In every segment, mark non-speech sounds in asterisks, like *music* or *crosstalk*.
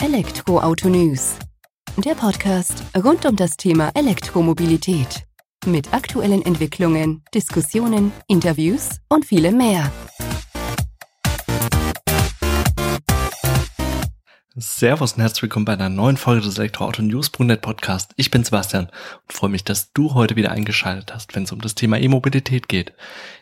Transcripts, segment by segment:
Elektroauto News. Der Podcast rund um das Thema Elektromobilität. Mit aktuellen Entwicklungen, Diskussionen, Interviews und vielem mehr. Servus und herzlich willkommen bei einer neuen Folge des Elektroauto News Brunet Podcast. Ich bin Sebastian und freue mich, dass du heute wieder eingeschaltet hast, wenn es um das Thema E-Mobilität geht.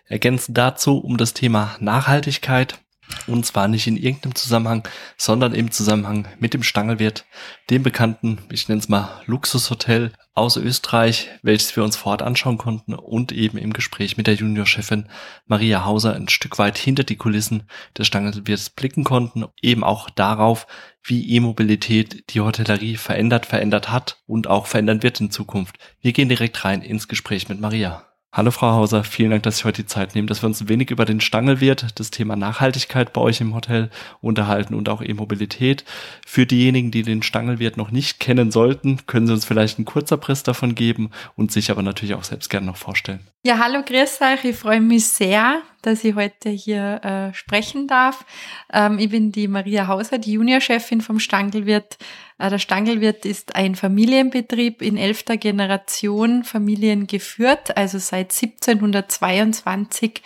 Ergänzend dazu um das Thema Nachhaltigkeit, und zwar nicht in irgendeinem Zusammenhang, sondern im Zusammenhang mit dem Stangelwirt, dem bekannten, ich nenne es mal Luxushotel aus Österreich, welches wir uns vor Ort anschauen konnten und eben im Gespräch mit der Juniorchefin Maria Hauser ein Stück weit hinter die Kulissen des Stangelwirts blicken konnten, eben auch darauf, wie E-Mobilität die Hotellerie verändert, verändert hat und auch verändern wird in Zukunft. Wir gehen direkt rein ins Gespräch mit Maria. Hallo Frau Hauser, vielen Dank, dass Sie heute die Zeit nehmen, dass wir uns ein wenig über den Stangelwirt, das Thema Nachhaltigkeit bei euch im Hotel unterhalten und auch E-Mobilität. Für diejenigen, die den Stangelwirt noch nicht kennen sollten, können Sie uns vielleicht einen kurzer Press davon geben und sich aber natürlich auch selbst gerne noch vorstellen. Ja, hallo, grüß euch. Ich freue mich sehr, dass ich heute hier äh, sprechen darf. Ähm, ich bin die Maria Hauser, die Juniorchefin vom Stangelwirt. Äh, der Stangelwirt ist ein Familienbetrieb in elfter Generation Familien geführt, also seit 1722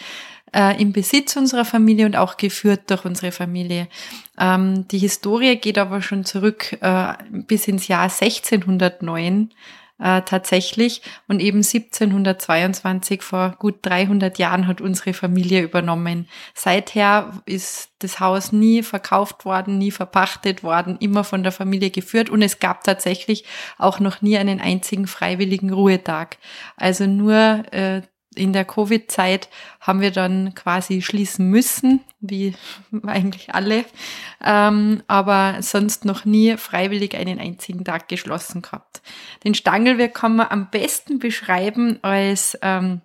äh, im Besitz unserer Familie und auch geführt durch unsere Familie. Ähm, die Historie geht aber schon zurück äh, bis ins Jahr 1609 äh, tatsächlich. Und eben 1722, vor gut 300 Jahren, hat unsere Familie übernommen. Seither ist das Haus nie verkauft worden, nie verpachtet worden, immer von der Familie geführt. Und es gab tatsächlich auch noch nie einen einzigen freiwilligen Ruhetag. Also nur äh, in der Covid-Zeit haben wir dann quasi schließen müssen, wie eigentlich alle, ähm, aber sonst noch nie freiwillig einen einzigen Tag geschlossen gehabt. Den Stangelwerk kann man am besten beschreiben als ähm,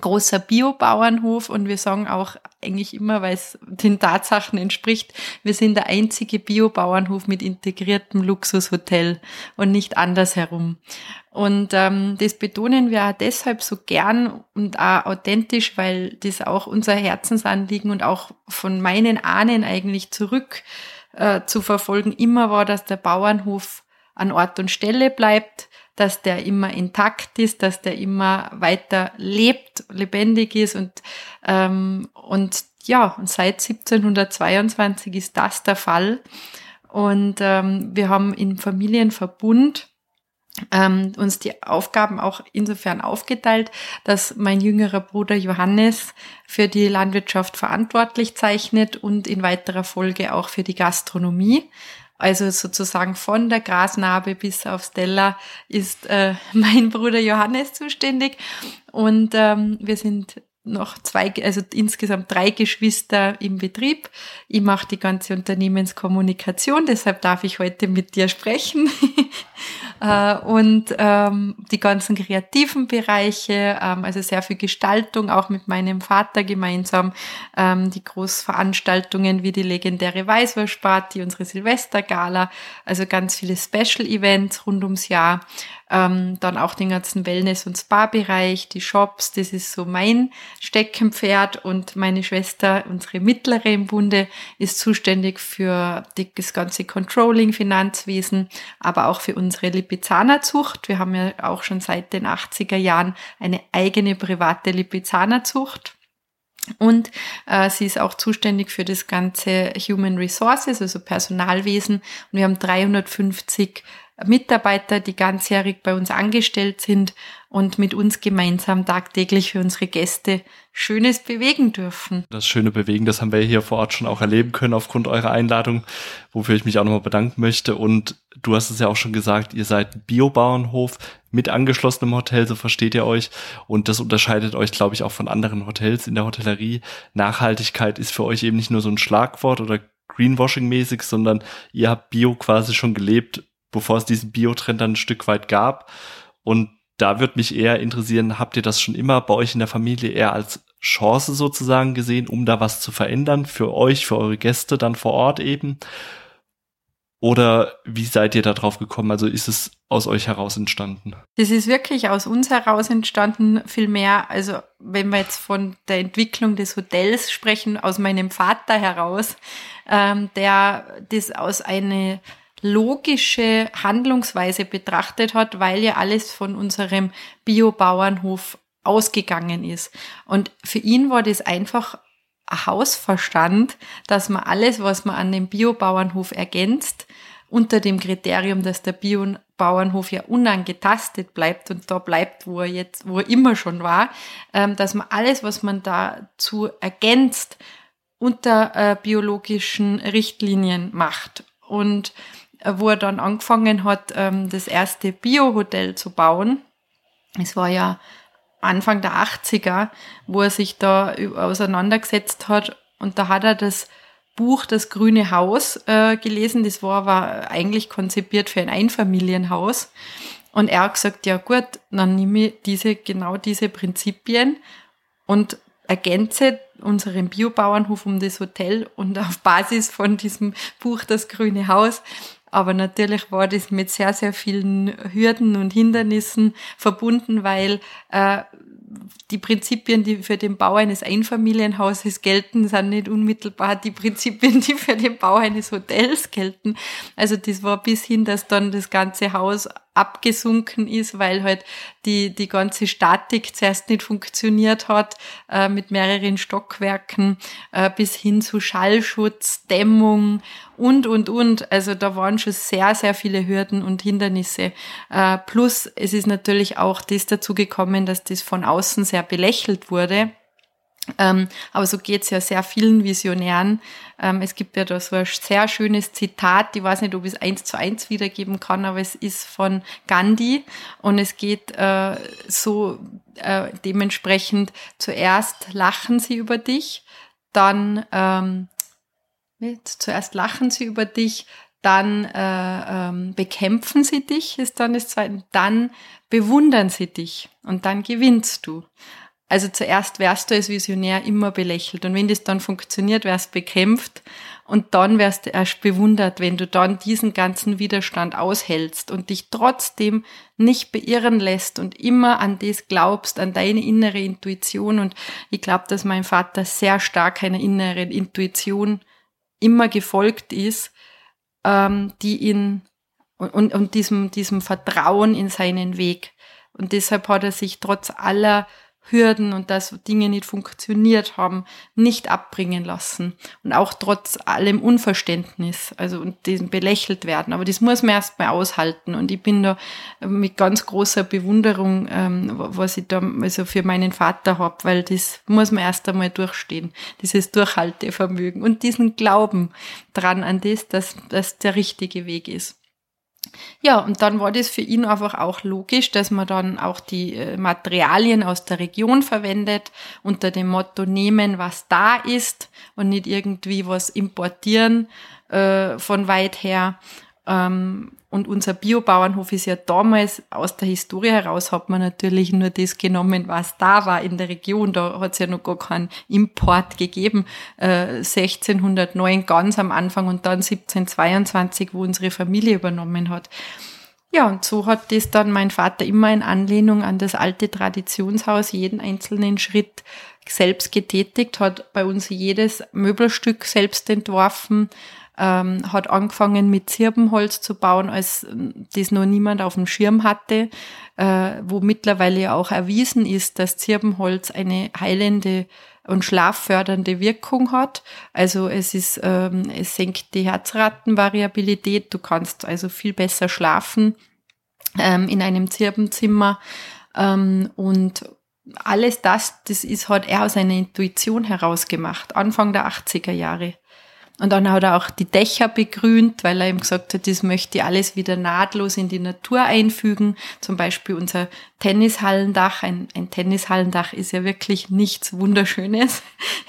großer Biobauernhof und wir sagen auch eigentlich immer, weil es den Tatsachen entspricht, wir sind der einzige Biobauernhof mit integriertem Luxushotel und nicht andersherum. Und ähm, das betonen wir auch deshalb so gern und auch authentisch, weil das auch unser Herzensanliegen und auch von meinen Ahnen eigentlich zurück äh, zu verfolgen immer war, dass der Bauernhof an Ort und Stelle bleibt, dass der immer intakt ist, dass der immer weiter lebt, lebendig ist und, ähm, und ja, und seit 1722 ist das der Fall. Und ähm, wir haben im Familienverbund ähm, uns die Aufgaben auch insofern aufgeteilt, dass mein jüngerer Bruder Johannes für die Landwirtschaft verantwortlich zeichnet und in weiterer Folge auch für die Gastronomie. Also sozusagen von der Grasnarbe bis aufs Teller ist äh, *laughs* mein Bruder Johannes zuständig. Und ähm, wir sind noch zwei, also insgesamt drei Geschwister im Betrieb. Ich mache die ganze Unternehmenskommunikation, deshalb darf ich heute mit dir sprechen. *laughs* Äh, und ähm, die ganzen kreativen Bereiche, ähm, also sehr viel Gestaltung, auch mit meinem Vater gemeinsam, ähm, die Großveranstaltungen wie die legendäre Weißwurstparty, unsere Silvestergala, also ganz viele Special-Events rund ums Jahr. Ähm, dann auch den ganzen Wellness- und Spa-Bereich, die Shops, das ist so mein Steckenpferd und meine Schwester, unsere mittlere im Bunde, ist zuständig für das ganze Controlling, Finanzwesen, aber auch für unsere Lipizzanerzucht. Wir haben ja auch schon seit den 80er Jahren eine eigene private Lipizzanerzucht. Und äh, sie ist auch zuständig für das ganze Human Resources, also Personalwesen. Und wir haben 350 Mitarbeiter, die ganzjährig bei uns angestellt sind und mit uns gemeinsam tagtäglich für unsere Gäste Schönes bewegen dürfen. Das schöne Bewegen, das haben wir hier vor Ort schon auch erleben können aufgrund eurer Einladung, wofür ich mich auch nochmal bedanken möchte. Und du hast es ja auch schon gesagt, ihr seid Biobauernhof mit angeschlossenem Hotel, so versteht ihr euch. Und das unterscheidet euch, glaube ich, auch von anderen Hotels in der Hotellerie. Nachhaltigkeit ist für euch eben nicht nur so ein Schlagwort oder Greenwashing-mäßig, sondern ihr habt Bio quasi schon gelebt bevor es diesen Biotrend dann ein Stück weit gab. Und da würde mich eher interessieren, habt ihr das schon immer bei euch in der Familie eher als Chance sozusagen gesehen, um da was zu verändern für euch, für eure Gäste dann vor Ort eben? Oder wie seid ihr da drauf gekommen? Also ist es aus euch heraus entstanden? Das ist wirklich aus uns heraus entstanden, vielmehr, also wenn wir jetzt von der Entwicklung des Hotels sprechen, aus meinem Vater heraus, ähm, der das aus einer logische Handlungsweise betrachtet hat, weil ja alles von unserem Biobauernhof ausgegangen ist. Und für ihn war das einfach ein Hausverstand, dass man alles, was man an dem Biobauernhof ergänzt, unter dem Kriterium, dass der Biobauernhof ja unangetastet bleibt und da bleibt, wo er jetzt, wo er immer schon war, ähm, dass man alles, was man dazu ergänzt, unter äh, biologischen Richtlinien macht. Und wo er dann angefangen hat, ähm, das erste Biohotel zu bauen, es war ja Anfang der 80er, wo er sich da auseinandergesetzt hat und da hat er das Buch Das grüne Haus äh, gelesen. Das war aber eigentlich konzipiert für ein Einfamilienhaus. Und er hat gesagt, ja gut, dann nehme ich diese, genau diese Prinzipien und ergänze unseren Biobauernhof um das Hotel und auf Basis von diesem Buch Das grüne Haus aber natürlich war das mit sehr, sehr vielen Hürden und Hindernissen verbunden, weil äh, die Prinzipien, die für den Bau eines Einfamilienhauses gelten, sind nicht unmittelbar die Prinzipien, die für den Bau eines Hotels gelten. Also das war bis hin, dass dann das ganze Haus abgesunken ist, weil halt die, die ganze Statik zuerst nicht funktioniert hat, äh, mit mehreren Stockwerken, äh, bis hin zu Schallschutz, Dämmung und, und, und. Also da waren schon sehr, sehr viele Hürden und Hindernisse. Äh, plus es ist natürlich auch das dazu gekommen, dass das von außen sehr belächelt wurde ähm, aber so geht's ja sehr vielen Visionären. Ähm, es gibt ja da so ein sehr schönes Zitat, ich weiß nicht, ob ich es eins zu eins wiedergeben kann, aber es ist von Gandhi und es geht äh, so äh, dementsprechend, zuerst lachen sie über dich, dann ähm, zuerst lachen sie über dich, dann äh, ähm, bekämpfen sie dich, ist dann das zweite, dann bewundern sie dich und dann gewinnst du. Also zuerst wärst du als Visionär immer belächelt und wenn das dann funktioniert, wärst bekämpft und dann wärst du erst bewundert, wenn du dann diesen ganzen Widerstand aushältst und dich trotzdem nicht beirren lässt und immer an das glaubst, an deine innere Intuition und ich glaube, dass mein Vater sehr stark einer inneren Intuition immer gefolgt ist, ähm, die ihn und, und diesem, diesem Vertrauen in seinen Weg. Und deshalb hat er sich trotz aller Hürden und dass Dinge nicht funktioniert haben, nicht abbringen lassen. Und auch trotz allem Unverständnis, also und diesem belächelt werden. Aber das muss man erst mal aushalten. Und ich bin da mit ganz großer Bewunderung, ähm, was ich da also für meinen Vater hab, weil das muss man erst einmal durchstehen. Dieses Durchhaltevermögen und diesen Glauben dran an das, dass das der richtige Weg ist. Ja, und dann war das für ihn einfach auch logisch, dass man dann auch die äh, Materialien aus der Region verwendet, unter dem Motto nehmen, was da ist und nicht irgendwie was importieren äh, von weit her. Ähm, und unser Biobauernhof ist ja damals aus der Historie heraus hat man natürlich nur das genommen, was da war in der Region. Da hat es ja noch gar keinen Import gegeben. Äh, 1609 ganz am Anfang und dann 1722, wo unsere Familie übernommen hat. Ja, und so hat das dann mein Vater immer in Anlehnung an das alte Traditionshaus jeden einzelnen Schritt selbst getätigt, hat bei uns jedes Möbelstück selbst entworfen, ähm, hat angefangen mit Zirbenholz zu bauen, als das noch niemand auf dem Schirm hatte, äh, wo mittlerweile auch erwiesen ist, dass Zirbenholz eine heilende und schlaffördernde Wirkung hat. Also es ist, ähm, es senkt die Herzratenvariabilität. Du kannst also viel besser schlafen ähm, in einem Zirbenzimmer ähm, und alles das, das ist, hat er aus einer Intuition heraus gemacht, Anfang der 80er Jahre. Und dann hat er auch die Dächer begrünt, weil er ihm gesagt hat, das möchte ich alles wieder nahtlos in die Natur einfügen. Zum Beispiel unser Tennishallendach. Ein, ein Tennishallendach ist ja wirklich nichts Wunderschönes.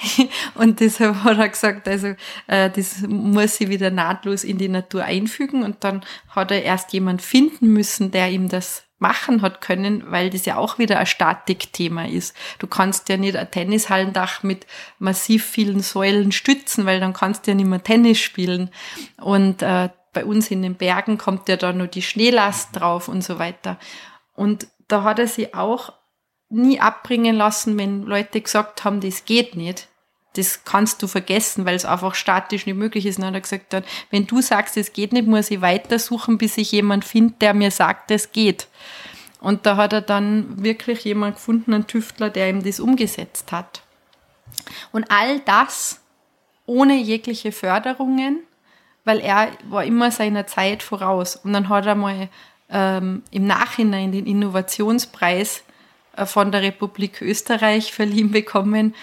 *laughs* und deshalb hat er gesagt, also äh, das muss sie wieder nahtlos in die Natur einfügen. Und dann hat er erst jemand finden müssen, der ihm das machen hat können, weil das ja auch wieder ein Statikthema ist. Du kannst ja nicht ein Tennishallendach mit massiv vielen Säulen stützen, weil dann kannst du ja nicht mehr Tennis spielen. Und äh, bei uns in den Bergen kommt ja da nur die Schneelast drauf und so weiter. Und da hat er sich auch nie abbringen lassen, wenn Leute gesagt haben, das geht nicht. Das kannst du vergessen, weil es einfach statisch nicht möglich ist. Und dann hat er gesagt, dann, wenn du sagst, es geht nicht, muss ich weitersuchen, bis ich jemand finde, der mir sagt, es geht. Und da hat er dann wirklich jemand gefunden, einen Tüftler, der ihm das umgesetzt hat. Und all das ohne jegliche Förderungen, weil er war immer seiner Zeit voraus. Und dann hat er mal ähm, im Nachhinein den Innovationspreis äh, von der Republik Österreich verliehen bekommen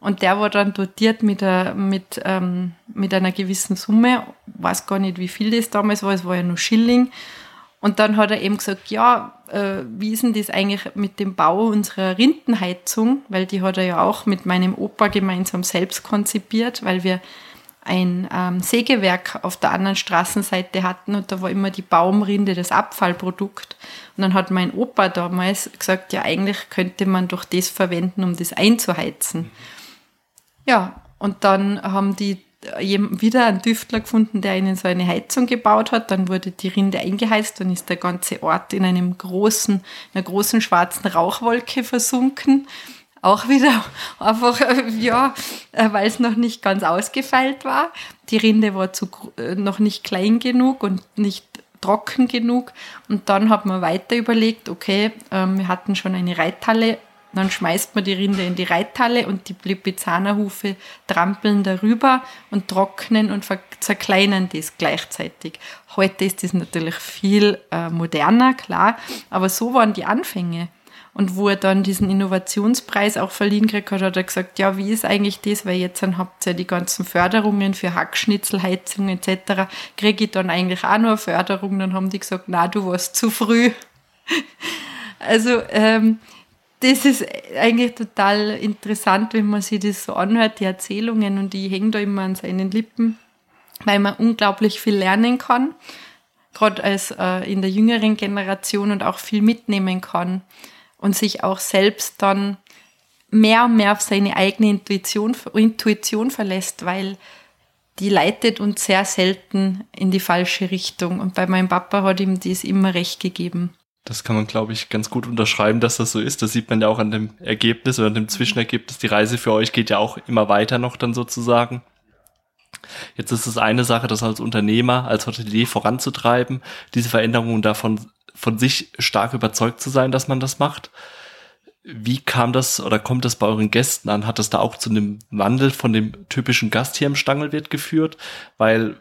und der war dann dotiert mit, a, mit, ähm, mit einer gewissen Summe. Weiß gar nicht, wie viel das damals war. Es war ja nur Schilling. Und dann hat er eben gesagt, ja, äh, wie ist denn das eigentlich mit dem Bau unserer Rindenheizung? Weil die hat er ja auch mit meinem Opa gemeinsam selbst konzipiert, weil wir ein ähm, Sägewerk auf der anderen Straßenseite hatten und da war immer die Baumrinde das Abfallprodukt. Und dann hat mein Opa damals gesagt, ja, eigentlich könnte man doch das verwenden, um das einzuheizen. Ja, und dann haben die wieder einen Tüftler gefunden, der ihnen so eine Heizung gebaut hat. Dann wurde die Rinde eingeheizt und ist der ganze Ort in einem großen, einer großen schwarzen Rauchwolke versunken. Auch wieder *laughs* einfach, ja, weil es noch nicht ganz ausgefeilt war. Die Rinde war zu, äh, noch nicht klein genug und nicht trocken genug. Und dann hat man weiter überlegt, okay, ähm, wir hatten schon eine Reithalle dann schmeißt man die Rinde in die Reithalle und die Lipizzanerhufe trampeln darüber und trocknen und zerkleinern das gleichzeitig. Heute ist das natürlich viel äh, moderner, klar, aber so waren die Anfänge. Und wo er dann diesen Innovationspreis auch verliehen gekriegt hat, hat er gesagt, ja, wie ist eigentlich das, weil jetzt dann habt ihr die ganzen Förderungen für Hackschnitzelheizung etc., kriege ich dann eigentlich auch nur Förderung. Dann haben die gesagt, na, du warst zu früh. *laughs* also ähm, das ist eigentlich total interessant, wenn man sich das so anhört, die Erzählungen und die hängen da immer an seinen Lippen, weil man unglaublich viel lernen kann, gerade als äh, in der jüngeren Generation und auch viel mitnehmen kann und sich auch selbst dann mehr und mehr auf seine eigene Intuition, Intuition verlässt, weil die leitet uns sehr selten in die falsche Richtung. Und bei meinem Papa hat ihm dies immer recht gegeben. Das kann man, glaube ich, ganz gut unterschreiben, dass das so ist. Das sieht man ja auch an dem Ergebnis oder an dem Zwischenergebnis. Die Reise für euch geht ja auch immer weiter noch dann sozusagen. Jetzt ist es eine Sache, das als Unternehmer, als Hotelier voranzutreiben, diese Veränderungen davon von sich stark überzeugt zu sein, dass man das macht. Wie kam das oder kommt das bei euren Gästen an? Hat das da auch zu einem Wandel von dem typischen Gast hier im Stangelwirt geführt? Weil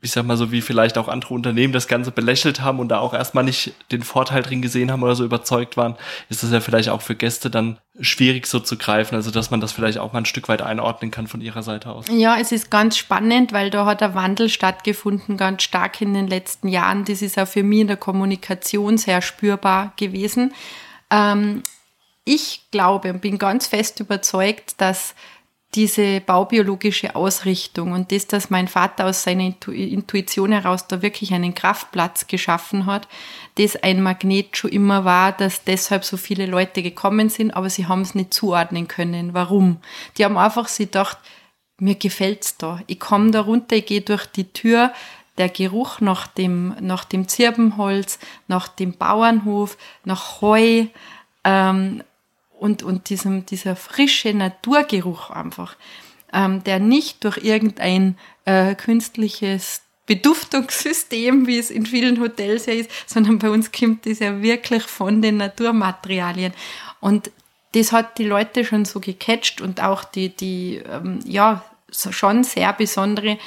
ich sag mal so, wie vielleicht auch andere Unternehmen das Ganze belächelt haben und da auch erstmal nicht den Vorteil drin gesehen haben oder so überzeugt waren, ist es ja vielleicht auch für Gäste dann schwierig so zu greifen, also dass man das vielleicht auch mal ein Stück weit einordnen kann von ihrer Seite aus. Ja, es ist ganz spannend, weil da hat der Wandel stattgefunden, ganz stark in den letzten Jahren. Das ist auch für mich in der Kommunikation sehr spürbar gewesen. Ähm, ich glaube und bin ganz fest überzeugt, dass diese baubiologische Ausrichtung und das, dass mein Vater aus seiner Intuition heraus da wirklich einen Kraftplatz geschaffen hat, das ein Magnet schon immer war, dass deshalb so viele Leute gekommen sind, aber sie haben es nicht zuordnen können. Warum? Die haben einfach sie gedacht, mir gefällt's da. Ich komme da runter, ich gehe durch die Tür, der Geruch nach dem, nach dem Zirbenholz, nach dem Bauernhof, nach Heu, ähm, und, und diesem, dieser frische Naturgeruch einfach, ähm, der nicht durch irgendein äh, künstliches Beduftungssystem, wie es in vielen Hotels ja ist, sondern bei uns kommt das ja wirklich von den Naturmaterialien. Und das hat die Leute schon so gecatcht und auch die, die ähm, ja, schon sehr besondere,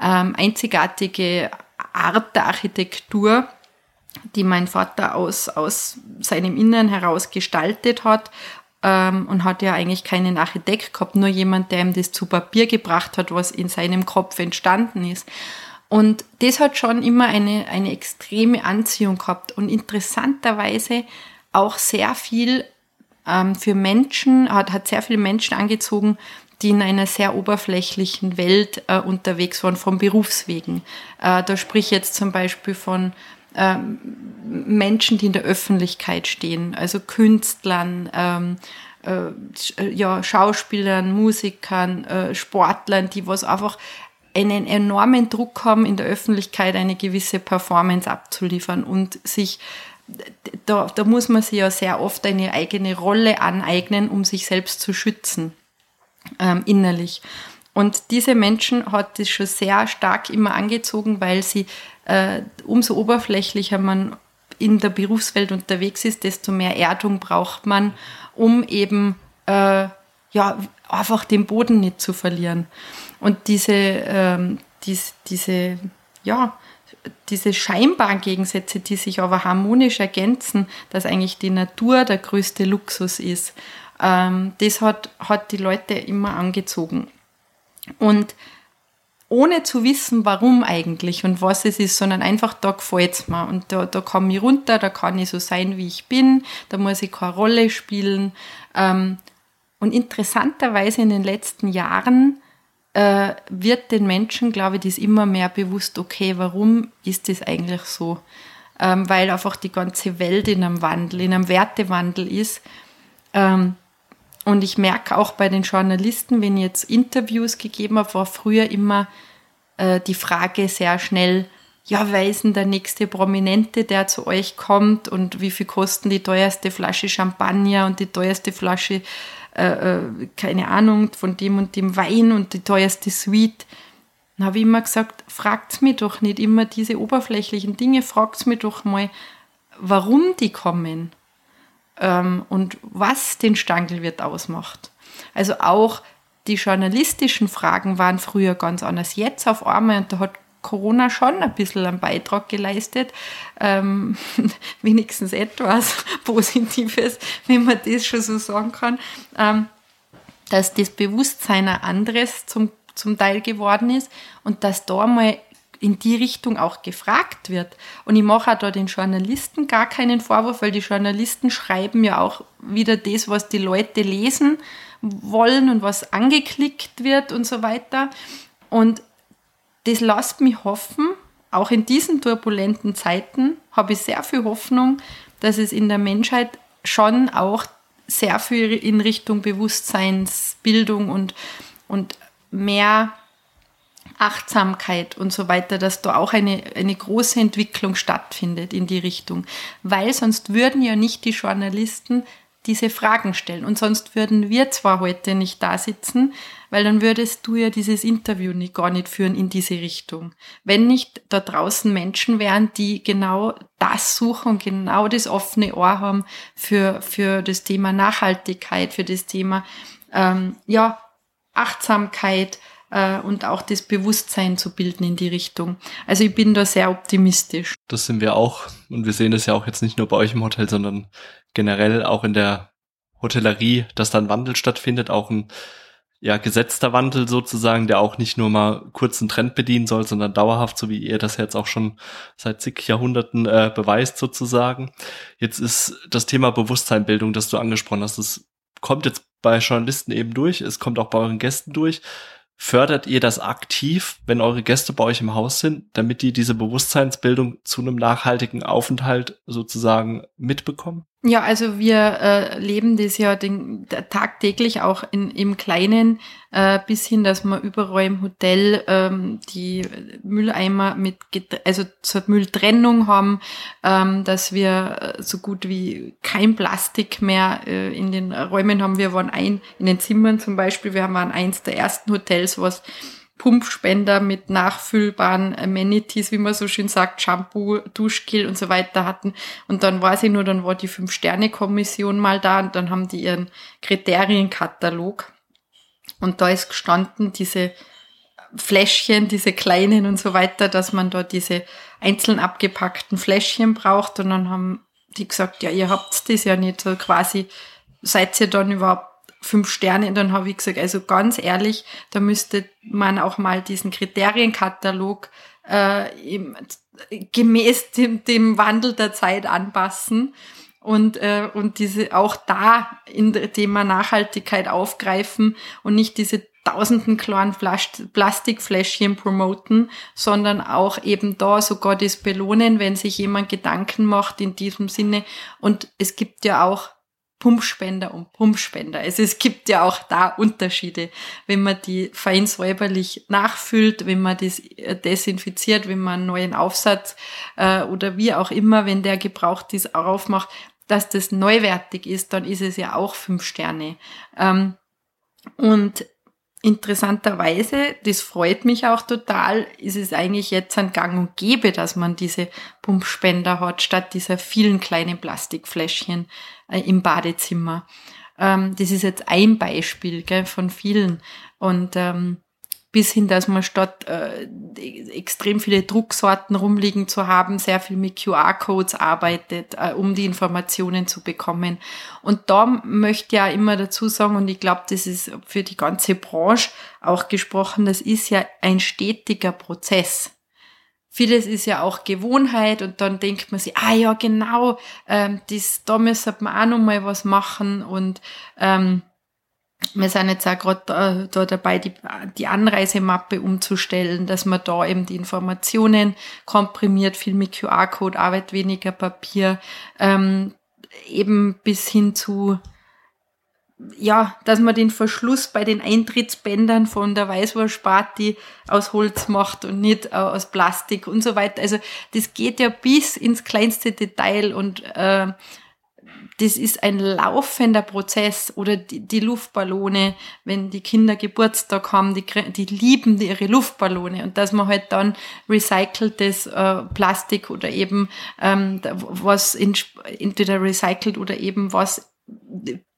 ähm, einzigartige Art der Architektur, die mein Vater aus, aus seinem Innern heraus gestaltet hat ähm, und hat ja eigentlich keinen Architekt gehabt, nur jemand, der ihm das zu Papier gebracht hat, was in seinem Kopf entstanden ist. Und das hat schon immer eine, eine extreme Anziehung gehabt und interessanterweise auch sehr viel ähm, für Menschen, hat, hat sehr viele Menschen angezogen, die in einer sehr oberflächlichen Welt äh, unterwegs waren, von Berufswegen. Äh, da sprich ich jetzt zum Beispiel von ähm, Menschen, die in der Öffentlichkeit stehen, also Künstlern, ähm, äh, ja, Schauspielern, Musikern, äh, Sportlern, die was einfach einen enormen Druck haben, in der Öffentlichkeit eine gewisse Performance abzuliefern und sich da, da muss man sich ja sehr oft eine eigene Rolle aneignen, um sich selbst zu schützen. ähm, innerlich. Und diese Menschen hat es schon sehr stark immer angezogen, weil sie äh, umso oberflächlicher man in der Berufswelt unterwegs ist, desto mehr Erdung braucht man, um eben äh, ja einfach den Boden nicht zu verlieren. Und diese, ähm, dies, diese, ja, diese scheinbaren Gegensätze, die sich aber harmonisch ergänzen, dass eigentlich die Natur der größte Luxus ist, ähm, das hat, hat die Leute immer angezogen. Und ohne zu wissen, warum eigentlich und was es ist, sondern einfach, da gefällt's mir. Und da, da komme ich runter, da kann ich so sein, wie ich bin, da muss ich keine Rolle spielen. Ähm, und interessanterweise in den letzten Jahren äh, wird den Menschen, glaube ich, das immer mehr bewusst, okay, warum ist das eigentlich so? Ähm, weil einfach die ganze Welt in einem Wandel, in einem Wertewandel ist. Ähm, und ich merke auch bei den Journalisten, wenn ich jetzt Interviews gegeben habe, war früher immer äh, die Frage sehr schnell, ja, wer ist denn der nächste Prominente, der zu euch kommt und wie viel kosten die teuerste Flasche Champagner und die teuerste Flasche, äh, äh, keine Ahnung, von dem und dem Wein und die teuerste Suite. Dann habe ich immer gesagt, fragt mich doch nicht immer diese oberflächlichen Dinge, fragt mich doch mal, warum die kommen ähm, und was den Stangelwirt ausmacht. Also auch die journalistischen Fragen waren früher ganz anders. Jetzt auf einmal, und da hat Corona schon ein bisschen einen Beitrag geleistet, ähm, *laughs* wenigstens etwas *laughs* Positives, wenn man das schon so sagen kann, ähm, dass das Bewusstsein ein anderes zum, zum Teil geworden ist und dass da mal in die Richtung auch gefragt wird. Und ich mache auch da den Journalisten gar keinen Vorwurf, weil die Journalisten schreiben ja auch wieder das, was die Leute lesen wollen und was angeklickt wird und so weiter. Und das lässt mich hoffen, auch in diesen turbulenten Zeiten habe ich sehr viel Hoffnung, dass es in der Menschheit schon auch sehr viel in Richtung Bewusstseinsbildung und, und mehr Achtsamkeit und so weiter, dass da auch eine, eine große Entwicklung stattfindet in die Richtung. Weil sonst würden ja nicht die Journalisten diese Fragen stellen. Und sonst würden wir zwar heute nicht da sitzen, weil dann würdest du ja dieses Interview nicht, gar nicht führen in diese Richtung. Wenn nicht da draußen Menschen wären, die genau das suchen genau das offene Ohr haben für, für das Thema Nachhaltigkeit, für das Thema ähm, ja, Achtsamkeit, äh, und auch das Bewusstsein zu bilden in die Richtung. Also ich bin da sehr optimistisch. Das sind wir auch und wir sehen das ja auch jetzt nicht nur bei euch im Hotel, sondern generell auch in der Hotellerie, dass da ein Wandel stattfindet, auch ein ja, gesetzter Wandel sozusagen, der auch nicht nur mal kurzen Trend bedienen soll, sondern dauerhaft, so wie ihr das jetzt auch schon seit zig Jahrhunderten äh, beweist sozusagen. Jetzt ist das Thema Bewusstseinbildung, das du angesprochen hast, das kommt jetzt bei Journalisten eben durch, es kommt auch bei euren Gästen durch. Fördert ihr das aktiv, wenn eure Gäste bei euch im Haus sind, damit die diese Bewusstseinsbildung zu einem nachhaltigen Aufenthalt sozusagen mitbekommen? Ja, also wir äh, leben das ja den, tagtäglich auch in, im Kleinen, äh, bis hin, dass wir überall im Hotel ähm, die Mülleimer mit, also zur Mülltrennung haben, ähm, dass wir äh, so gut wie kein Plastik mehr äh, in den Räumen haben. Wir waren ein, in den Zimmern zum Beispiel, wir waren eins der ersten Hotels, was Pumpspender mit nachfüllbaren Amenities, wie man so schön sagt, Shampoo, Duschgel und so weiter hatten. Und dann weiß ich nur, dann war die Fünf-Sterne-Kommission mal da und dann haben die ihren Kriterienkatalog. Und da ist gestanden, diese Fläschchen, diese kleinen und so weiter, dass man da diese einzeln abgepackten Fläschchen braucht. Und dann haben die gesagt, ja, ihr habt das ja nicht so quasi, seid ihr dann überhaupt fünf Sterne. Und dann habe ich gesagt, also ganz ehrlich, da müsste man auch mal diesen Kriterienkatalog äh, im, gemäß dem, dem Wandel der Zeit anpassen und, äh, und diese auch da in dem Thema Nachhaltigkeit aufgreifen und nicht diese tausenden kleinen Plastikfläschchen promoten, sondern auch eben da sogar das belohnen, wenn sich jemand Gedanken macht in diesem Sinne. Und es gibt ja auch Pumpspender und Pumpspender. Also es gibt ja auch da Unterschiede, wenn man die fein säuberlich nachfüllt, wenn man das äh, desinfiziert, wenn man einen neuen Aufsatz äh, oder wie auch immer, wenn der gebraucht ist, aufmacht, dass das neuwertig ist, dann ist es ja auch fünf Sterne. Ähm, und interessanterweise, das freut mich auch total, ist es eigentlich jetzt ein Gang und Gäbe, dass man diese Pumpspender hat, statt dieser vielen kleinen Plastikfläschchen im Badezimmer. Ähm, das ist jetzt ein Beispiel gell, von vielen. Und ähm, bis hin, dass man statt äh, extrem viele Drucksorten rumliegen zu haben, sehr viel mit QR-Codes arbeitet, äh, um die Informationen zu bekommen. Und da möchte ich ja immer dazu sagen, und ich glaube, das ist für die ganze Branche auch gesprochen, das ist ja ein stetiger Prozess. Vieles ist ja auch Gewohnheit und dann denkt man sich, ah ja, genau, ähm, das, da müssen wir auch noch mal was machen und ähm, wir sind jetzt auch gerade da, da, dabei, die, die Anreisemappe umzustellen, dass man da eben die Informationen komprimiert, viel mit QR-Code, Arbeit weniger Papier, ähm, eben bis hin zu, ja, dass man den Verschluss bei den Eintrittsbändern von der Weißwurstparty aus Holz macht und nicht äh, aus Plastik und so weiter. Also das geht ja bis ins kleinste Detail und äh, das ist ein laufender Prozess oder die, die, Luftballone, wenn die Kinder Geburtstag haben, die, die lieben ihre Luftballone und dass man halt dann recyceltes äh, Plastik oder eben ähm, was in, entweder recycelt oder eben was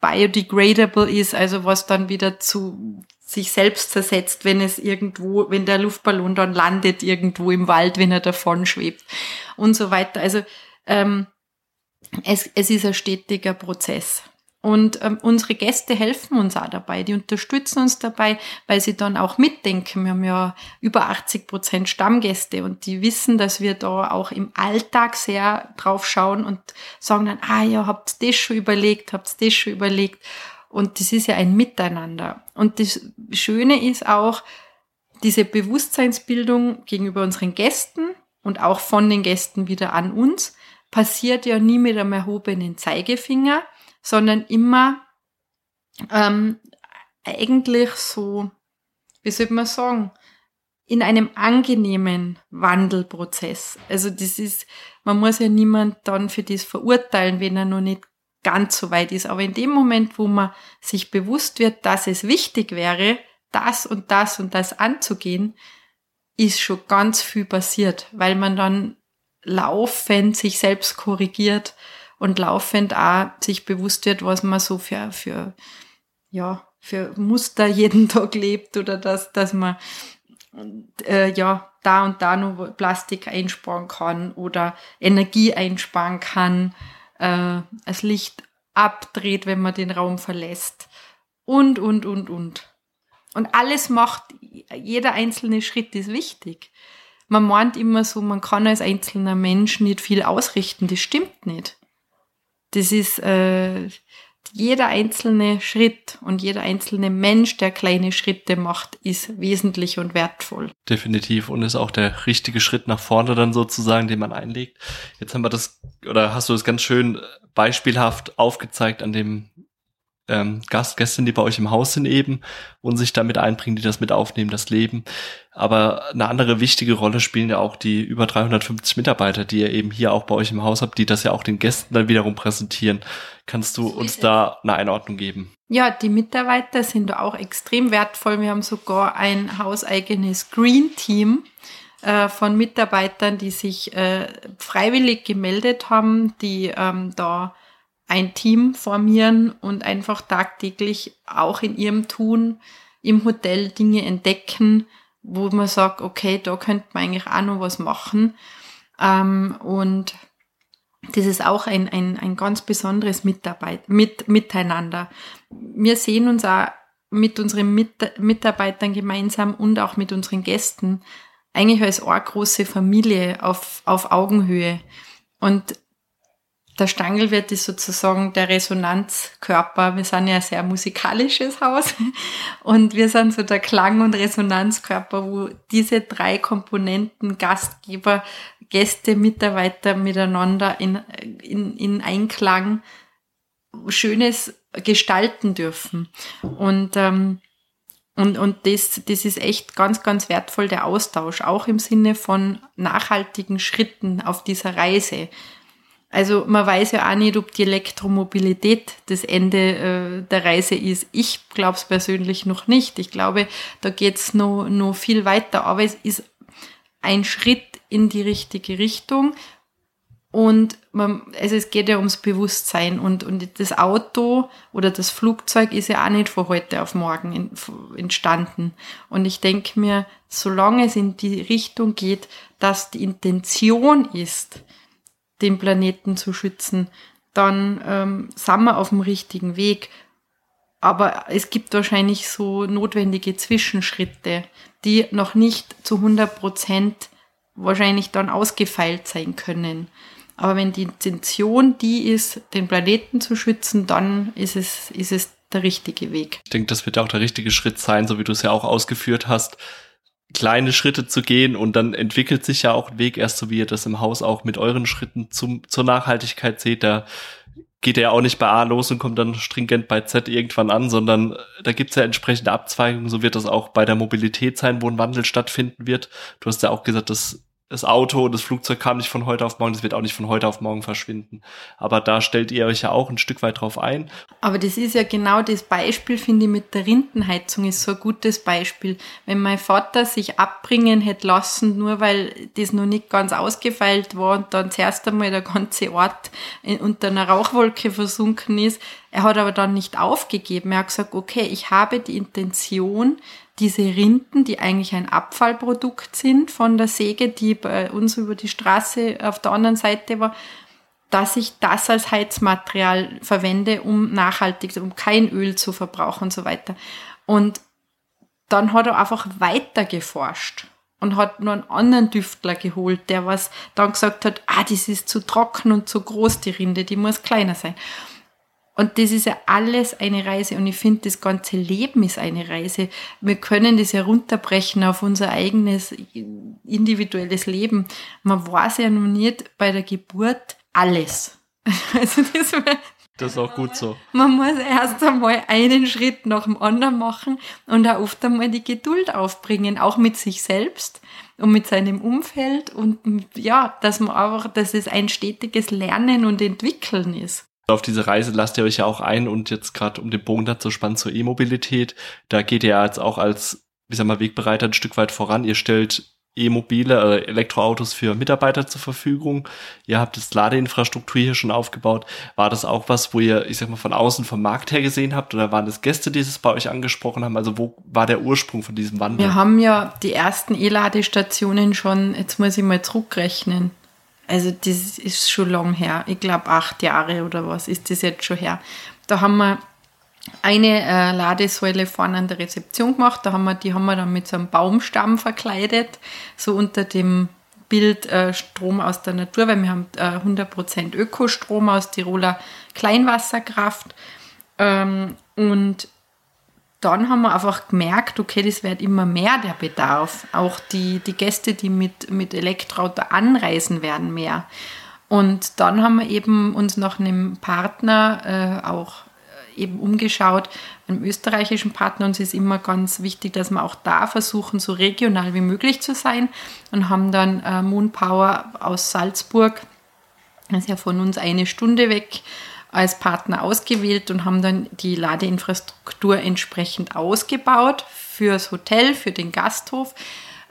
biodegradable ist, also was dann wieder zu sich selbst zersetzt, wenn es irgendwo, wenn der Luftballon dann landet irgendwo im Wald, wenn er davon schwebt und so weiter. Also ähm, es, es ist ein stetiger Prozess. Und ähm, unsere Gäste helfen uns auch dabei, die unterstützen uns dabei, weil sie dann auch mitdenken. Wir haben ja über 80 Prozent Stammgäste und die wissen, dass wir da auch im Alltag sehr drauf schauen und sagen dann, ah ja, habt ihr das schon überlegt, habt ihr das schon überlegt. Und das ist ja ein Miteinander. Und das Schöne ist auch diese Bewusstseinsbildung gegenüber unseren Gästen und auch von den Gästen wieder an uns passiert ja nie mit einem erhobenen Zeigefinger, sondern immer ähm, eigentlich so, wie soll man sagen, in einem angenehmen Wandelprozess. Also das ist, man muss ja niemand dann für das verurteilen, wenn er noch nicht ganz so weit ist. Aber in dem Moment, wo man sich bewusst wird, dass es wichtig wäre, das und das und das anzugehen, ist schon ganz viel passiert, weil man dann laufend sich selbst korrigiert und laufend auch sich bewusst wird, was man so für, für, ja, für Muster jeden *laughs* Tag lebt oder dass, dass man äh, ja da und da nur Plastik einsparen kann oder Energie einsparen kann, äh, das Licht abdreht, wenn man den Raum verlässt und, und, und, und. Und alles macht, jeder einzelne Schritt ist wichtig man meint immer so, man kann als einzelner Mensch nicht viel ausrichten. Das stimmt nicht. Das ist äh, jeder einzelne Schritt und jeder einzelne Mensch, der kleine Schritte macht, ist wesentlich und wertvoll. Definitiv und ist auch der richtige Schritt nach vorne dann sozusagen, den man einlegt. Jetzt haben wir das oder hast du das ganz schön beispielhaft aufgezeigt an dem ähm, Gast, Gästin, die bei euch im Haus sind eben und sich damit einbringen, die das mit aufnehmen, das Leben. Aber eine andere wichtige Rolle spielen ja auch die über 350 Mitarbeiter, die ihr eben hier auch bei euch im Haus habt, die das ja auch den Gästen dann wiederum präsentieren. Kannst du uns da eine Einordnung geben? Ja, die Mitarbeiter sind auch extrem wertvoll. Wir haben sogar ein hauseigenes Green Team äh, von Mitarbeitern, die sich äh, freiwillig gemeldet haben, die ähm, da ein Team formieren und einfach tagtäglich auch in ihrem Tun im Hotel Dinge entdecken, wo man sagt, okay, da könnte man eigentlich auch noch was machen. Ähm, und das ist auch ein, ein, ein ganz besonderes Mitarbeit, mit, Miteinander. Wir sehen uns auch mit unseren mit Mitarbeitern gemeinsam und auch mit unseren Gästen eigentlich als eine große Familie auf, auf Augenhöhe. Und der Stangelwirt ist sozusagen der Resonanzkörper. Wir sind ja ein sehr musikalisches Haus *laughs* und wir sind so der Klang- und Resonanzkörper, wo diese drei Komponenten Gastgeber, Gäste, Mitarbeiter miteinander in, in, in Einklang Schönes gestalten dürfen. Und, ähm, und, und das, das ist echt ganz, ganz wertvoll, der Austausch, auch im Sinne von nachhaltigen Schritten auf dieser Reise Also man weiß ja auch nicht, ob die Elektromobilität das Ende äh, der Reise ist. Ich glaube es persönlich noch nicht. Ich glaube, da geht's noch, noch viel weiter. Aber es ist ein Schritt in die richtige Richtung. Und man, also es geht ja ums Bewusstsein und, und das Auto oder das Flugzeug ist ja auch nicht von heute auf morgen entstanden. Und ich denke mir, solange es in die Richtung geht, dass die Intention ist, den Planeten zu schützen, dann ähm, sind wir auf dem richtigen Weg. Aber es gibt wahrscheinlich so notwendige Zwischenschritte, die noch nicht zu 100 Prozent wahrscheinlich dann ausgefeilt sein können. Aber wenn die Intention die ist, den Planeten zu schützen, dann ist es, ist es der richtige Weg. Ich denke, das wird auch der richtige Schritt sein, so wie du es ja auch ausgeführt hast, kleine Schritte zu gehen und dann entwickelt sich ja auch ein Weg, erst so wie ihr das im Haus auch mit euren Schritten zum, zur Nachhaltigkeit seht, da geht er ja auch nicht bei A los und kommt dann stringent bei Z irgendwann an, sondern da gibt's ja entsprechende Abzweigungen, so wird das auch bei der Mobilität sein, wo ein Wandel stattfinden wird. Du hast ja auch gesagt, dass das Auto und das Flugzeug kam nicht von heute auf morgen, das wird auch nicht von heute auf morgen verschwinden. Aber da stellt ihr euch ja auch ein Stück weit drauf ein. Aber das ist ja genau das Beispiel, finde ich, mit der Rindenheizung ist so ein gutes Beispiel. Wenn mein Vater sich abbringen hätte lassen, nur weil das noch nicht ganz ausgefeilt war und dann zuerst einmal der ganze Ort unter einer Rauchwolke versunken ist, er hat aber dann nicht aufgegeben. Er hat gesagt, okay, ich habe die Intention, diese Rinden, die eigentlich ein Abfallprodukt sind von der Säge, die bei uns über die Straße auf der anderen Seite war, dass ich das als Heizmaterial verwende, um nachhaltig, um kein Öl zu verbrauchen und so weiter. Und dann hat er einfach weiter geforscht und hat nur einen anderen Düftler geholt, der was dann gesagt hat, ah, das ist zu trocken und zu groß, die Rinde, die muss kleiner sein. Und das ist ja alles eine Reise. Und ich finde, das ganze Leben ist eine Reise. Wir können das ja runterbrechen auf unser eigenes individuelles Leben. Man weiß ja noch nicht bei der Geburt alles. *laughs* Also das, das ist auch gut so. Man muss erst einmal einen Schritt nach dem anderen machen und auch oft einmal die Geduld aufbringen, auch mit sich selbst und mit seinem Umfeld und ja, dass man einfach, dass es ein stetiges Lernen und Entwickeln ist. Auf diese Reise lasst ihr euch ja auch ein und jetzt gerade um den Bogen dazu spannen zur E-Mobilität, da geht ihr ja jetzt auch als, wie sag mal, Wegbereiter ein Stück weit voran. Ihr stellt E-mobile, äh, Elektroautos für Mitarbeiter zur Verfügung. Ihr habt jetzt Ladeinfrastruktur hier schon aufgebaut. War das auch was, wo ihr, ich sag mal, von außen vom Markt her gesehen habt oder waren das Gäste, die es bei euch angesprochen haben? Also wo war der Ursprung von diesem Wandel? Wir haben ja die ersten E-Ladestationen schon, jetzt muss ich mal zurückrechnen, also das ist schon lang her. Ich glaube acht Jahre oder was ist das jetzt schon her. Da haben wir eine äh, Ladesäule vorne an der Rezeption gemacht. Da haben wir, die haben wir dann mit so einem Baumstamm verkleidet, so unter dem Bild äh, Strom aus der Natur, weil wir haben äh, 100% Ökostrom aus Tiroler Kleinwasserkraft. Ähm, und dann haben wir einfach gemerkt, okay, das wird immer mehr der Bedarf. Auch die, die Gäste, die mit, mit Elektroauto anreisen, werden mehr. Und dann haben wir eben uns nach einem Partner äh, auch äh, eben umgeschaut, einem österreichischen Partner. Uns ist immer ganz wichtig, dass wir auch da versuchen, so regional wie möglich zu sein. Und haben dann äh, Moonpower aus Salzburg, das ist ja von uns eine Stunde weg, als Partner ausgewählt und haben dann die Ladeinfrastruktur entsprechend ausgebaut fürs Hotel, für den Gasthof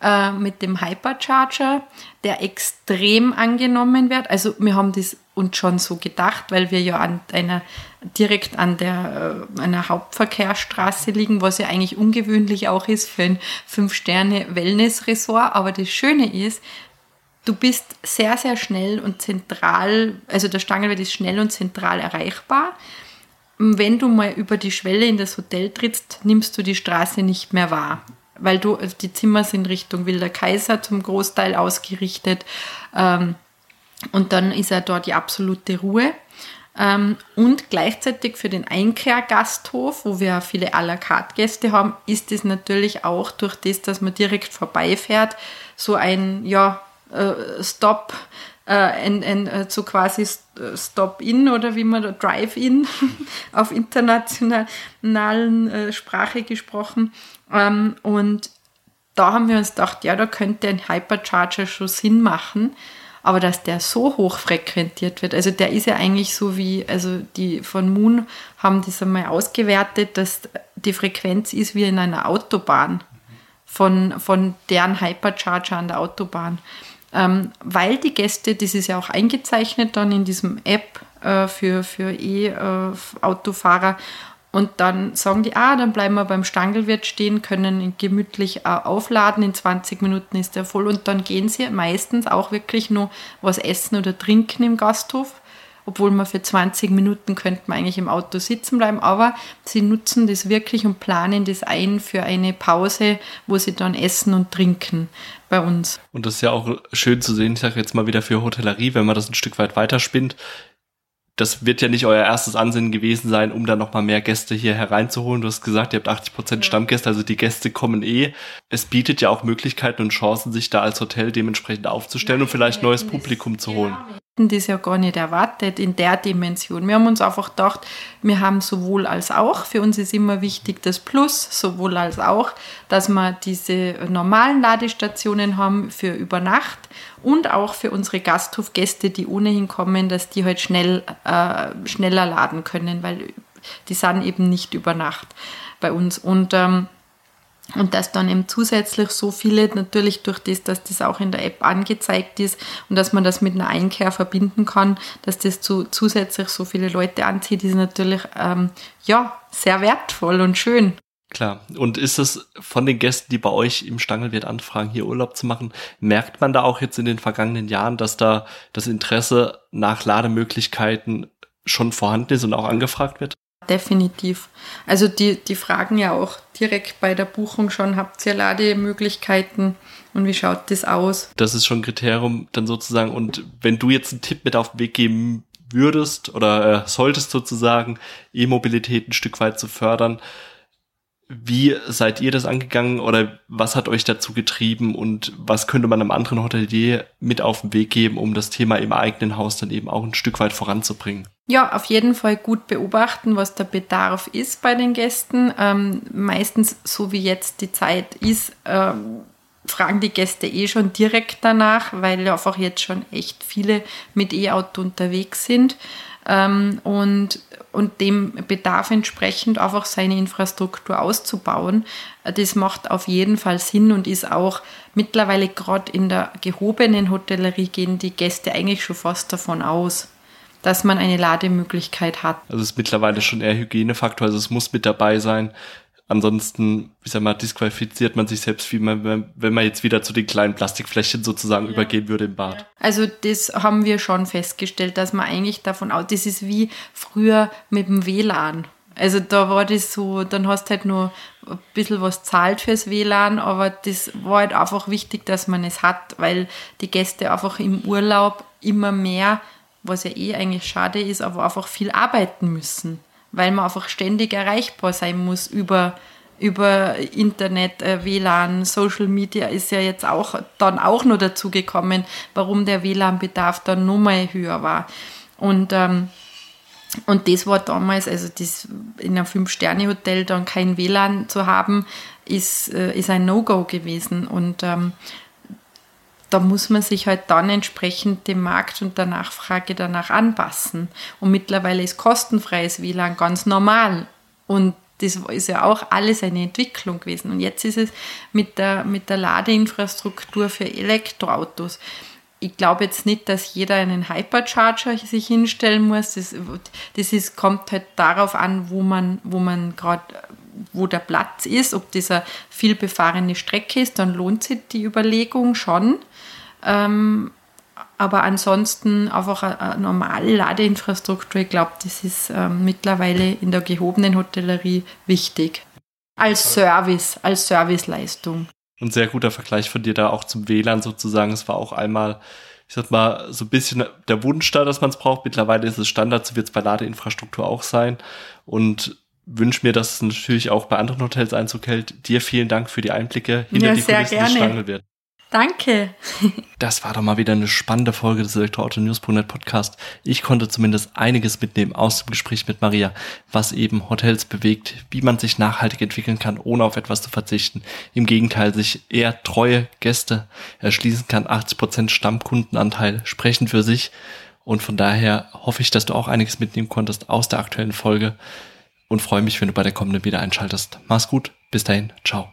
äh, mit dem Hypercharger, der extrem angenommen wird. Also wir haben das uns schon so gedacht, weil wir ja an einer direkt an der äh, einer Hauptverkehrsstraße liegen, was ja eigentlich ungewöhnlich auch ist für ein Fünf-Sterne-Wellness-Resort. Aber das Schöne ist, Du bist sehr, sehr schnell und zentral, also der Stangelwert ist schnell und zentral erreichbar. Wenn du mal über die Schwelle in das Hotel trittst, nimmst du die Straße nicht mehr wahr, weil du, also die Zimmer sind Richtung Wilder Kaiser zum Großteil ausgerichtet ähm, und dann ist ja dort die absolute Ruhe. Ähm, und gleichzeitig für den Einkehrgasthof, wo wir viele à la carte Gäste haben, ist es natürlich auch durch das, dass man direkt vorbeifährt, so ein, ja, äh, Stop, äh, ein, ein, äh, so quasi Stop-in oder wie man Drive-in *laughs* auf internationalen äh, Sprache gesprochen. Ähm, und da haben wir uns gedacht, ja, da könnte ein Hypercharger schon Sinn machen. aber dass der so hoch frequentiert wird, also der ist ja eigentlich so wie, also die von Moon haben das einmal ausgewertet, dass die Frequenz ist wie in einer Autobahn von, von deren Hypercharger an der Autobahn. Ähm, weil die Gäste, das ist ja auch eingezeichnet dann in diesem App äh, für, für E-Autofahrer, und dann sagen die, ah, dann bleiben wir beim Stangelwirt stehen, können gemütlich äh, aufladen, in 20 Minuten ist er voll und dann gehen sie meistens auch wirklich nur was essen oder trinken im Gasthof, obwohl man für 20 Minuten könnte man eigentlich im Auto sitzen bleiben, aber sie nutzen das wirklich und planen das ein für eine Pause, wo sie dann essen und trinken bei uns. Und das ist ja auch schön zu sehen, ich sage jetzt mal wieder für Hotellerie, wenn man das ein Stück weit weiterspinnt, das wird ja nicht euer erstes Ansinnen gewesen sein, um dann nochmal mehr Gäste hier hereinzuholen. Du hast gesagt, ihr habt 80 Prozent Stammgäste, also die Gäste kommen eh. Es bietet ja auch Möglichkeiten und Chancen, sich da als Hotel dementsprechend aufzustellen und vielleicht neues Publikum zu holen das ja gar nicht erwartet in der Dimension. Wir haben uns einfach gedacht, wir haben sowohl als auch. Für uns ist immer wichtig das Plus, sowohl als auch, dass wir diese normalen Ladestationen haben für über Nacht und auch für unsere Gasthofgäste, die ohnehin kommen, dass die halt schnell, äh, schneller laden können, weil die sind eben nicht über Nacht bei uns. Und ähm, und dass dann eben zusätzlich so viele, natürlich durch das, dass das auch in der App angezeigt ist und dass man das mit einer Einkehr verbinden kann, dass das zu, zusätzlich so viele Leute anzieht, ist natürlich ähm, ja sehr wertvoll und schön. Klar. Und ist es von den Gästen, die bei euch im Stangelwirt anfragen, hier Urlaub zu machen, merkt man da auch jetzt in den vergangenen Jahren, dass da das Interesse nach Lademöglichkeiten schon vorhanden ist und auch angefragt wird? Definitiv. Also die, die fragen ja auch direkt bei der Buchung schon, habt ihr Lademöglichkeiten und wie schaut das aus? Das ist schon ein Kriterium dann sozusagen. Und wenn du jetzt einen Tipp mit auf den Weg geben würdest oder äh, solltest sozusagen, E-Mobilität ein Stück weit zu fördern, wie seid ihr das angegangen oder was hat euch dazu getrieben und was könnte man einem anderen Hotelier mit auf den Weg geben, um das Thema im eigenen Haus dann eben auch ein Stück weit voranzubringen? Ja, auf jeden Fall gut beobachten, was der Bedarf ist bei den Gästen. Ähm, meistens, so wie jetzt die Zeit ist, ähm, fragen die Gäste eh schon direkt danach, weil einfach jetzt schon echt viele mit E-Auto unterwegs sind ähm, und, und dem Bedarf entsprechend einfach seine Infrastruktur auszubauen. Das macht auf jeden Fall Sinn und ist auch mittlerweile gerade in der gehobenen Hotellerie gehen die Gäste eigentlich schon fast davon aus dass man eine Lademöglichkeit hat. Also es ist mittlerweile schon eher Hygienefaktor, also es muss mit dabei sein. Ansonsten, ich sag mal, disqualifiziert man sich selbst, wie man, wenn man jetzt wieder zu den kleinen Plastikfläschchen sozusagen ja. übergehen würde im Bad. Also das haben wir schon festgestellt, dass man eigentlich davon aus, das ist wie früher mit dem WLAN. Also da war das so, dann hast du halt nur ein bisschen was zahlt fürs WLAN, aber das war halt einfach wichtig, dass man es hat, weil die Gäste einfach im Urlaub immer mehr, was ja eh eigentlich schade ist, aber einfach viel arbeiten müssen weil man einfach ständig erreichbar sein muss über, über Internet, äh, WLAN, Social Media ist ja jetzt auch dann auch noch dazu gekommen, warum der WLAN-Bedarf dann nochmal höher war. Und, ähm, und das war damals, also das in einem Fünf-Sterne-Hotel dann kein WLAN zu haben, ist, äh, ist ein No-Go gewesen. Und ähm, da muss man sich halt dann entsprechend dem Markt und der Nachfrage danach anpassen. Und mittlerweile ist kostenfreies WLAN ganz normal. Und das ist ja auch alles eine Entwicklung gewesen. Und jetzt ist es mit der, mit der Ladeinfrastruktur für Elektroautos. Ich glaube jetzt nicht, dass jeder einen Hypercharger sich hinstellen muss. Das, das ist, kommt halt darauf an, wo man, wo man gerade wo der Platz ist, ob dieser viel befahrene Strecke ist, dann lohnt sich die Überlegung schon. Ähm, aber ansonsten einfach eine, eine normale Ladeinfrastruktur, ich glaube, das ist ähm, mittlerweile in der gehobenen Hotellerie wichtig. Als Service, als Serviceleistung. Ein sehr guter Vergleich von dir da auch zum WLAN sozusagen. Es war auch einmal, ich sag mal, so ein bisschen der Wunsch da, dass man es braucht. Mittlerweile ist es Standard, so wird es bei Ladeinfrastruktur auch sein. Und wünsche mir, dass es natürlich auch bei anderen Hotels Einzug hält. Dir vielen Dank für die Einblicke hinter ja, die Kulissen des Stangelwirt. Danke. *laughs* Das war doch mal wieder eine spannende Folge des Elektroauto-News.net Podcast. Ich konnte zumindest einiges mitnehmen aus dem Gespräch mit Maria, was eben Hotels bewegt, wie man sich nachhaltig entwickeln kann, ohne auf etwas zu verzichten. Im Gegenteil, sich eher treue Gäste erschließen kann. 80% Stammkundenanteil sprechen für sich. Und von daher hoffe ich, dass du auch einiges mitnehmen konntest aus der aktuellen Folge und freue mich, wenn du bei der kommenden wieder einschaltest. Mach's gut. Bis dahin. Ciao.